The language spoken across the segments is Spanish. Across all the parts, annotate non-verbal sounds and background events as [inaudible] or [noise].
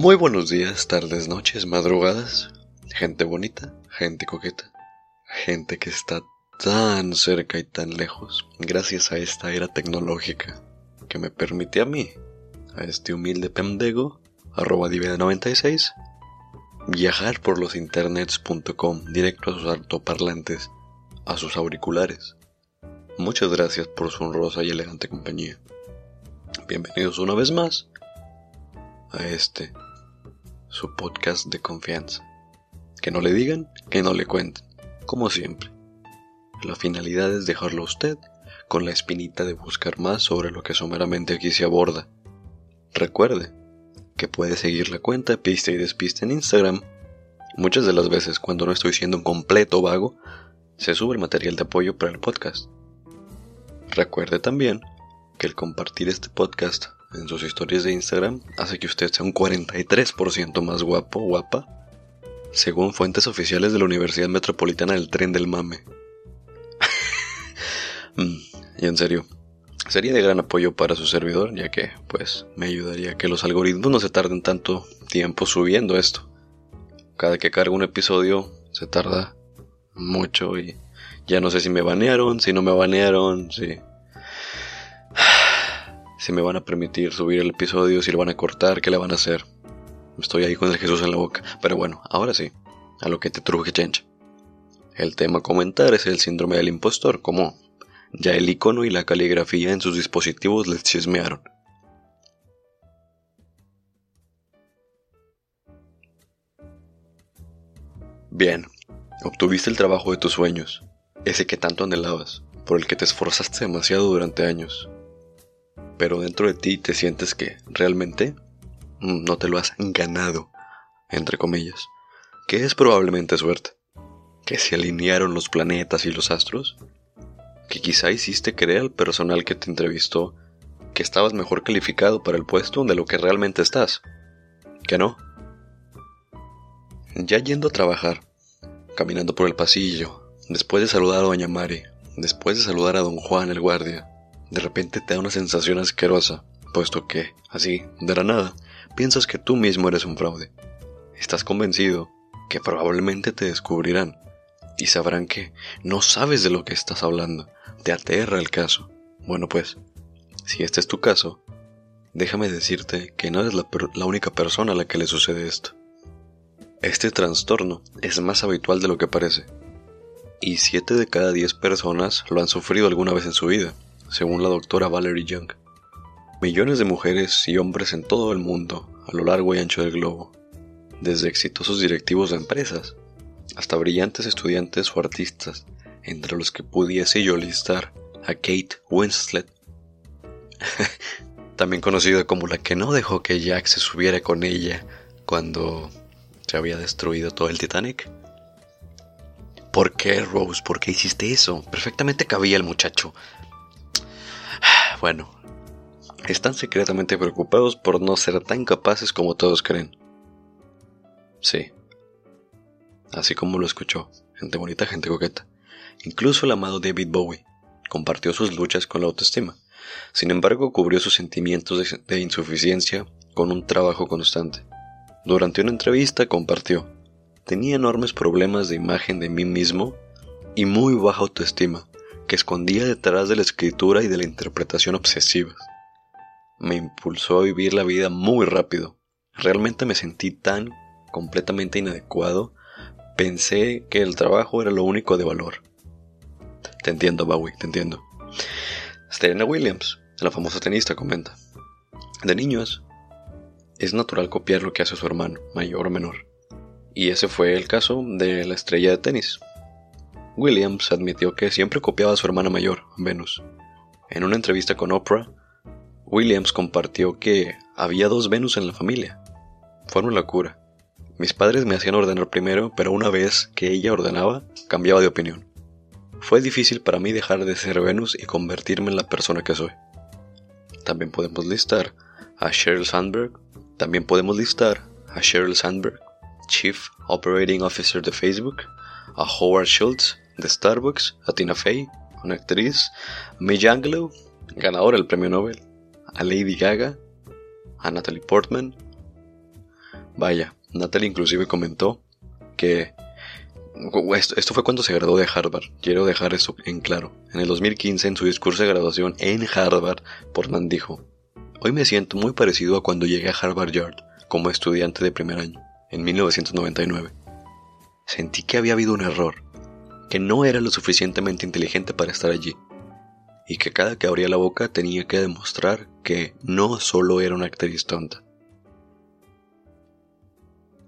Muy buenos días, tardes, noches, madrugadas, gente bonita, gente coqueta, gente que está tan cerca y tan lejos gracias a esta era tecnológica que me permite a mí, a este humilde pendejo, arroba 96 viajar por los internets.com directo a sus altoparlantes, a sus auriculares. Muchas gracias por su honrosa y elegante compañía. Bienvenidos una vez más a este, su podcast de confianza. Que no le digan, que no le cuenten, como siempre. La finalidad es dejarlo a usted con la espinita de buscar más sobre lo que someramente aquí se aborda. Recuerde que puede seguir la cuenta Pista y Despista en Instagram. Muchas de las veces cuando no estoy siendo un completo vago, se sube el material de apoyo para el podcast. Recuerde también que el compartir este podcast en sus historias de Instagram hace que usted sea un 43% más guapo guapa, según fuentes oficiales de la Universidad Metropolitana del Tren del Mame. [laughs] Mm, y en serio, sería de gran apoyo para su servidor, ya que, pues, me ayudaría a que los algoritmos no se tarden tanto tiempo subiendo esto. Cada que cargo un episodio se tarda mucho y ya no sé si me banearon, si no me banearon, si si me van a permitir subir el episodio, si lo van a cortar, qué le van a hacer. Estoy ahí con el Jesús en la boca. Pero bueno, ahora sí, a lo que te truje chencha. El tema a comentar es el síndrome del impostor, como ya el icono y la caligrafía en sus dispositivos les chismearon. Bien, obtuviste el trabajo de tus sueños, ese que tanto anhelabas, por el que te esforzaste demasiado durante años pero dentro de ti te sientes que realmente no te lo has ganado, entre comillas, que es probablemente suerte, que se alinearon los planetas y los astros, que quizá hiciste creer al personal que te entrevistó que estabas mejor calificado para el puesto de lo que realmente estás, que no. Ya yendo a trabajar, caminando por el pasillo, después de saludar a doña Mari, después de saludar a don Juan el guardia, de repente te da una sensación asquerosa, puesto que, así, de la nada, piensas que tú mismo eres un fraude. Estás convencido que probablemente te descubrirán y sabrán que no sabes de lo que estás hablando. Te aterra el caso. Bueno pues, si este es tu caso, déjame decirte que no eres la, única persona a la que le sucede esto. Este trastorno es más habitual de lo que parece, y 7 de cada 10 personas lo han sufrido alguna vez en su vida según la doctora Valerie Young. Millones de mujeres y hombres en todo el mundo, a lo largo y ancho del globo, desde exitosos directivos de empresas hasta brillantes estudiantes o artistas, entre los que pudiese yo listar a Kate Winslet, [laughs] también conocida como la que no dejó que Jack se subiera con ella cuando se había destruido todo el Titanic. ¿Por qué, Rose? ¿Por qué hiciste eso? Perfectamente cabía el muchacho. Bueno, están secretamente preocupados por no ser tan capaces como todos creen. Sí, así como lo escuchó, gente bonita, gente coqueta. Incluso el amado David Bowie compartió sus luchas con la autoestima. Sin embargo, cubrió sus sentimientos de, insuficiencia con un trabajo constante. Durante una entrevista compartió, tenía enormes problemas de imagen de mí mismo y muy baja autoestima que escondía detrás de la escritura y de la interpretación obsesivas. Me impulsó a vivir la vida muy rápido. Realmente me sentí tan completamente inadecuado. Pensé que el trabajo era lo único de valor. Te entiendo, Bowie, te entiendo. Serena Williams, la famosa tenista, comenta. De niños, es natural copiar lo que hace su hermano, mayor o menor. Y ese fue el caso de la estrella de tenis, Williams admitió que siempre copiaba a su hermana mayor, Venus. En una entrevista con Oprah, Williams compartió que había dos Venus en la familia. Fue una locura. Mis padres me hacían ordenar primero, pero una vez que ella ordenaba, cambiaba de opinión. Fue difícil para mí dejar de ser Venus y convertirme en la persona que soy. También podemos listar a Sheryl Sandberg. También podemos listar a Sheryl Sandberg, Chief Operating Officer de Facebook, a Howard Schultz, de Starbucks, a Tina Fey, una actriz, a May ganadora del premio Nobel, a Lady Gaga, a Natalie Portman, Vaya, Natalie inclusive comentó que esto, fue cuando se graduó de Harvard. Quiero dejar eso en claro. En el 2015, en su discurso de graduación en Harvard, Portman dijo, Hoy me siento muy parecido a cuando llegué a Harvard Yard como estudiante de primer año, en 1999. Sentí que había habido un error, que no era lo suficientemente inteligente para estar allí, y que cada que abría la boca tenía que demostrar que no solo era una actriz tonta.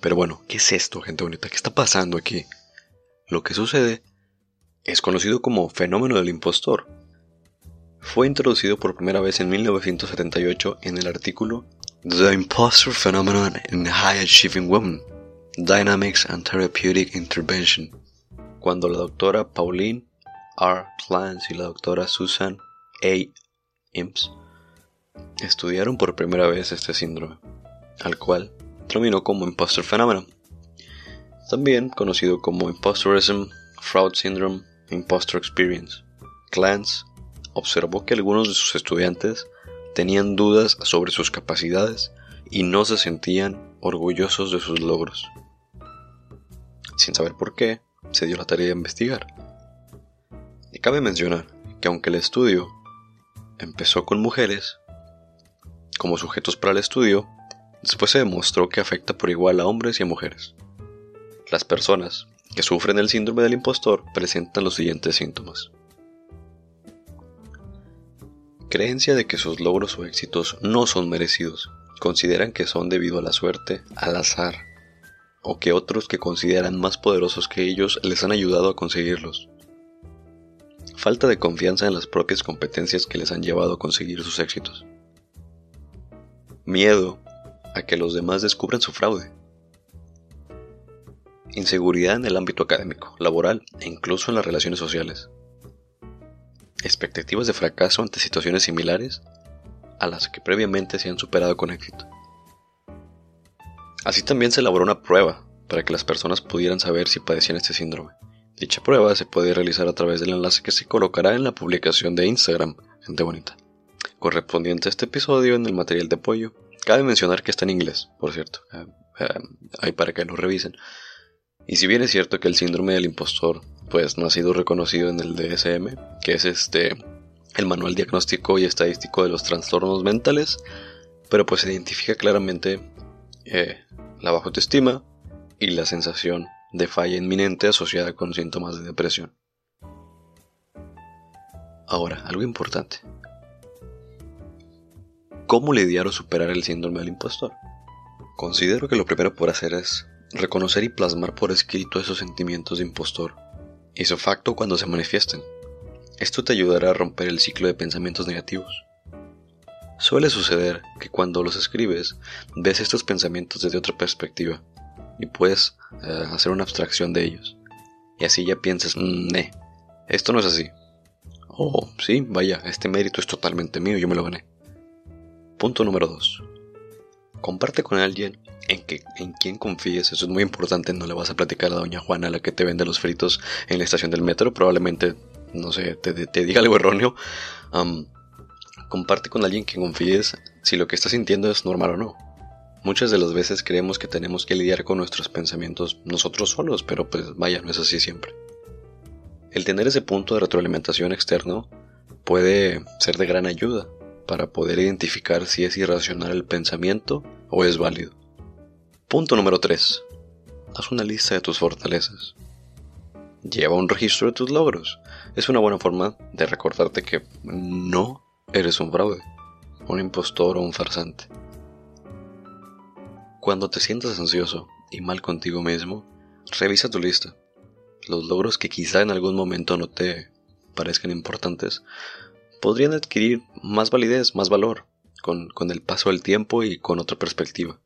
Pero bueno, ¿qué es esto, gente bonita? ¿Qué está pasando aquí? Lo que sucede es conocido como fenómeno del impostor. Fue introducido por primera vez en 1978 en el artículo The Impostor Phenomenon in High Achieving Women, Dynamics and Therapeutic Intervention, cuando la doctora Pauline R. Clance y la doctora Susan A. Imps estudiaron por primera vez este síndrome, al cual terminó como Impostor Phenomenon también conocido como impostorism, fraud syndrome, impostor experience. Clance observó que algunos de sus estudiantes tenían dudas sobre sus capacidades y no se sentían orgullosos de sus logros. Sin saber por qué, se dio la tarea de investigar. Y cabe mencionar que aunque el estudio empezó con mujeres como sujetos para el estudio, después se demostró que afecta por igual a hombres y a mujeres. Las personas que sufren el síndrome del impostor presentan los siguientes síntomas. Creencia de que sus logros o éxitos no son merecidos. Consideran que son debido a la suerte, al azar, o que otros que consideran más poderosos que ellos les han ayudado a conseguirlos. Falta de confianza en las propias competencias que les han llevado a conseguir sus éxitos. Miedo a que los demás descubran su fraude. Inseguridad en el ámbito académico, laboral e incluso en las relaciones sociales. Expectativas de fracaso ante situaciones similares a las que previamente se han superado con éxito. Así también se elaboró una prueba para que las personas pudieran saber si padecían este síndrome. Dicha prueba se puede realizar a través del enlace que se colocará en la publicación de Instagram, gente bonita. Correspondiente a este episodio en el material de apoyo. Cabe mencionar que está en inglés, por cierto. Eh, eh, ahí para que lo revisen. Y si bien es cierto que el síndrome del impostor pues no ha sido reconocido en el DSM, que es este el manual diagnóstico y estadístico de los trastornos mentales, pero pues se identifica claramente eh, la baja autoestima y la sensación de falla inminente asociada con síntomas de depresión. Ahora, algo importante. ¿Cómo lidiar o superar el síndrome del impostor? Considero que lo primero por hacer es reconocer y plasmar por escrito esos sentimientos de impostor, y su facto cuando se manifiesten. Esto te ayudará a romper el ciclo de pensamientos negativos. Suele suceder que cuando los escribes ves estos pensamientos desde otra perspectiva y puedes eh, hacer una abstracción de ellos. Y así ya piensas, mm, esto no es así. Oh, sí, vaya, este mérito es totalmente mío, yo me lo gané. Punto número 2. Comparte con alguien en, que, en quien confíes, eso es muy importante, no le vas a platicar a doña Juana, la que te vende los fritos en la estación del metro, probablemente, no sé, te, diga algo erróneo. Comparte con alguien que confíes si lo que estás sintiendo es normal o no. Muchas de las veces creemos que tenemos que lidiar con nuestros pensamientos nosotros solos, pero pues vaya, no es así siempre. El tener ese punto de retroalimentación externo puede ser de gran ayuda para poder identificar si es irracional el pensamiento o es válido. Punto número 3. Haz una lista de tus fortalezas. Lleva un registro de tus logros. Es una buena forma de recordarte que no eres un fraude, un impostor o un farsante. Cuando te sientas ansioso y mal contigo mismo, revisa tu lista. Los logros que quizá en algún momento no te parezcan importantes podrían adquirir más validez, más valor, con, con el paso del tiempo y con otra perspectiva.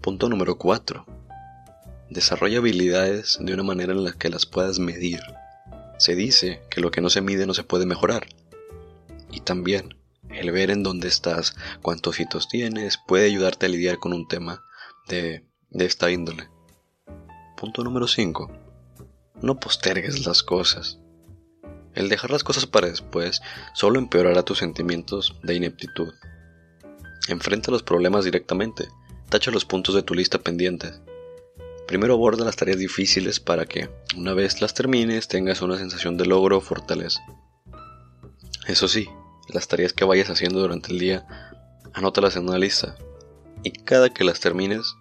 Punto número 4. Desarrolla habilidades de una manera en la que las puedas medir. Se dice que lo que no se mide no se puede mejorar. Y también el ver en dónde estás, cuántos hitos tienes, puede ayudarte a lidiar con un tema de, de esta índole. Punto número 5. No postergues las cosas. El dejar las cosas para después solo empeorará tus sentimientos de ineptitud. Enfrenta los problemas directamente Tacha los puntos de tu lista pendientes. Primero aborda las tareas difíciles para que, una vez las termines, tengas una sensación de logro o fortaleza. Eso sí, las tareas que vayas haciendo durante el día, anótalas en una lista. Y cada que las termines,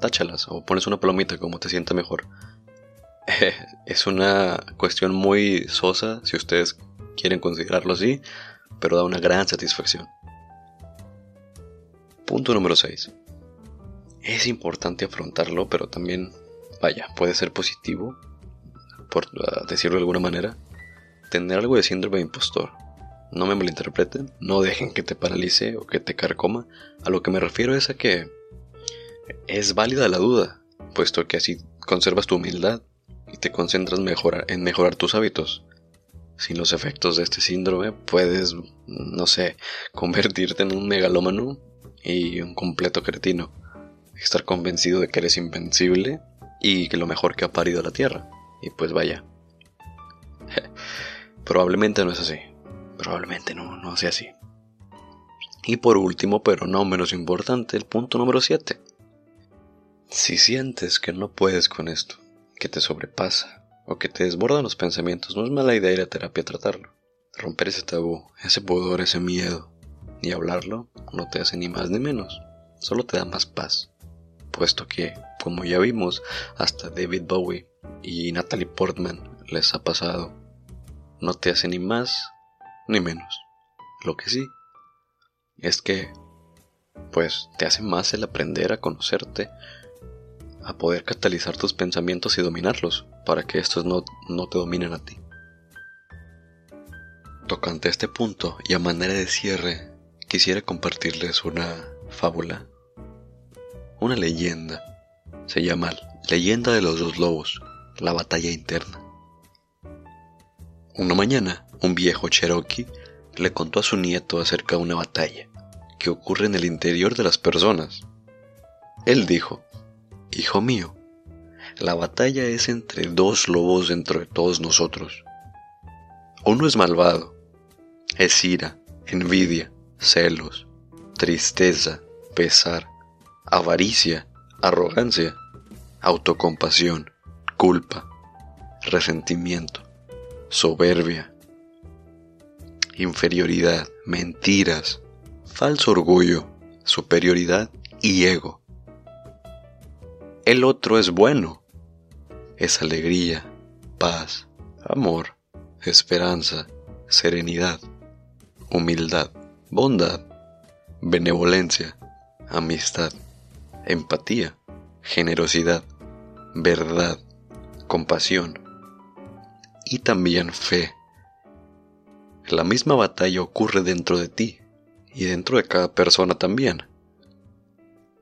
táchalas o pones una palomita como te sienta mejor. [laughs] es una cuestión muy sosa si ustedes quieren considerarlo así, pero da una gran satisfacción. Punto número 6. Es importante afrontarlo, pero también, vaya, puede ser positivo, por decirlo de alguna manera, tener algo de síndrome de impostor. No me malinterpreten, no dejen que te paralice o que te carcoma. A lo que me refiero es a que es válida la duda, puesto que así conservas tu humildad y te concentras en mejorar tus hábitos. Sin los efectos de este síndrome puedes, no sé, convertirte en un megalómano y un completo cretino. Estar convencido de que eres invencible y que lo mejor que ha parido la Tierra. Y pues vaya. [laughs] Probablemente no es así. Probablemente no, no sea así. Y por último, pero no menos importante, el punto número 7. Si sientes que no puedes con esto, que te sobrepasa o que te desbordan los pensamientos, no es mala idea ir a terapia a tratarlo. Romper ese tabú, ese pudor, ese miedo, y hablarlo no te hace ni más ni menos, solo te da más paz. Puesto que, como ya vimos, hasta David Bowie y Natalie Portman les ha pasado. No te hace ni más ni menos. Lo que sí es que, pues, te hace más el aprender a conocerte, a poder catalizar tus pensamientos y dominarlos, para que estos no, no te dominen a ti. Tocante a este punto y a manera de cierre, quisiera compartirles una fábula, una leyenda. Se llama Leyenda de los dos lobos, la batalla interna. Una mañana, un viejo cherokee le contó a su nieto acerca de una batalla que ocurre en el interior de las personas. Él dijo, Hijo mío, la batalla es entre dos lobos dentro de todos nosotros. Uno es malvado, es ira, envidia, celos, tristeza, pesar, avaricia, arrogancia, autocompasión, culpa, resentimiento, soberbia, inferioridad, mentiras, falso orgullo, superioridad y ego. El otro es bueno. Es alegría, paz, amor, esperanza, serenidad, humildad, bondad, benevolencia, amistad, empatía, generosidad, verdad, compasión y también fe. La misma batalla ocurre dentro de ti y dentro de cada persona también.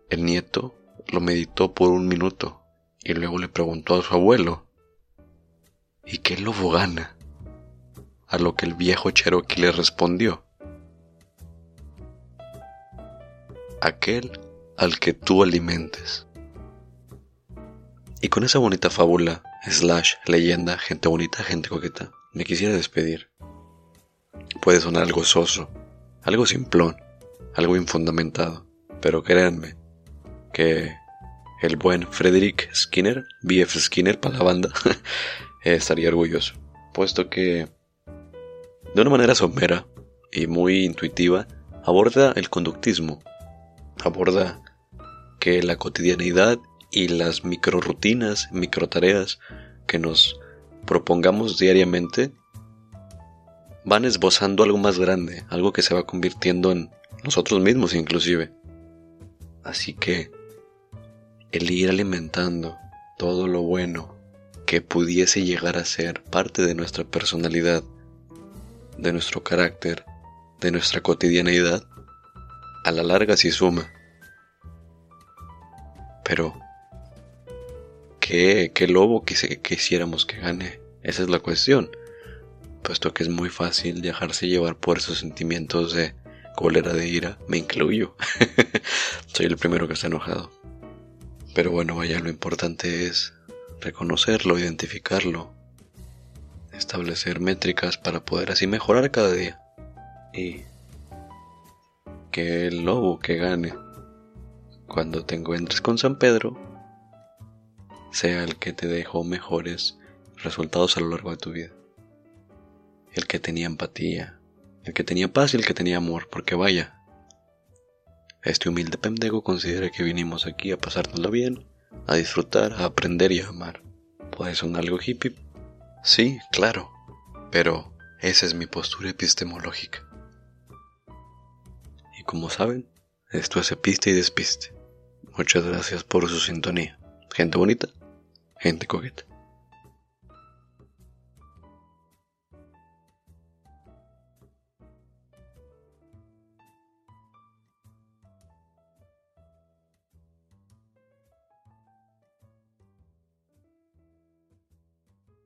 El nieto lo meditó por un minuto y luego le preguntó a su abuelo, ¿y qué lobo gana? A lo que el viejo Cherokee le respondió, aquel al que tú alimentes. Y con esa bonita fábula, slash, leyenda, gente bonita, gente coqueta, me quisiera despedir. Puede sonar algo soso, algo simplón, algo infundamentado, pero créanme, que el buen Frederick Skinner, BF Skinner para la banda, [laughs] estaría orgulloso, puesto que de una manera somera y muy intuitiva aborda el conductismo, aborda que la cotidianidad y las microrutinas, microtareas que nos propongamos diariamente van esbozando algo más grande, algo que se va convirtiendo en nosotros mismos inclusive. Así que el ir alimentando todo lo bueno que pudiese llegar a ser parte de nuestra personalidad, de nuestro carácter, de nuestra cotidianeidad, a la larga sí suma. Pero, ¿qué, qué lobo quisiéramos que gane? Esa es la cuestión, puesto que es muy fácil dejarse llevar por esos sentimientos de cólera, de ira, me incluyo. [laughs] Soy el primero que está enojado. Pero bueno, vaya, lo importante es reconocerlo, identificarlo, establecer métricas para poder así mejorar cada día. Y que el lobo que gane, cuando te encuentres con San Pedro sea el que te dejó mejores resultados a lo largo de tu vida. El que tenía empatía, el que tenía paz y el que tenía amor, porque vaya, este humilde pendejo considera que vinimos aquí a pasárnoslo bien, a disfrutar, a aprender y a amar. ¿Puede sonar algo hippie? Sí, claro, pero esa es mi postura epistemológica. Y como saben, esto es episte y despiste. Muchas gracias por su sintonía. Gente bonita, gente coqueta.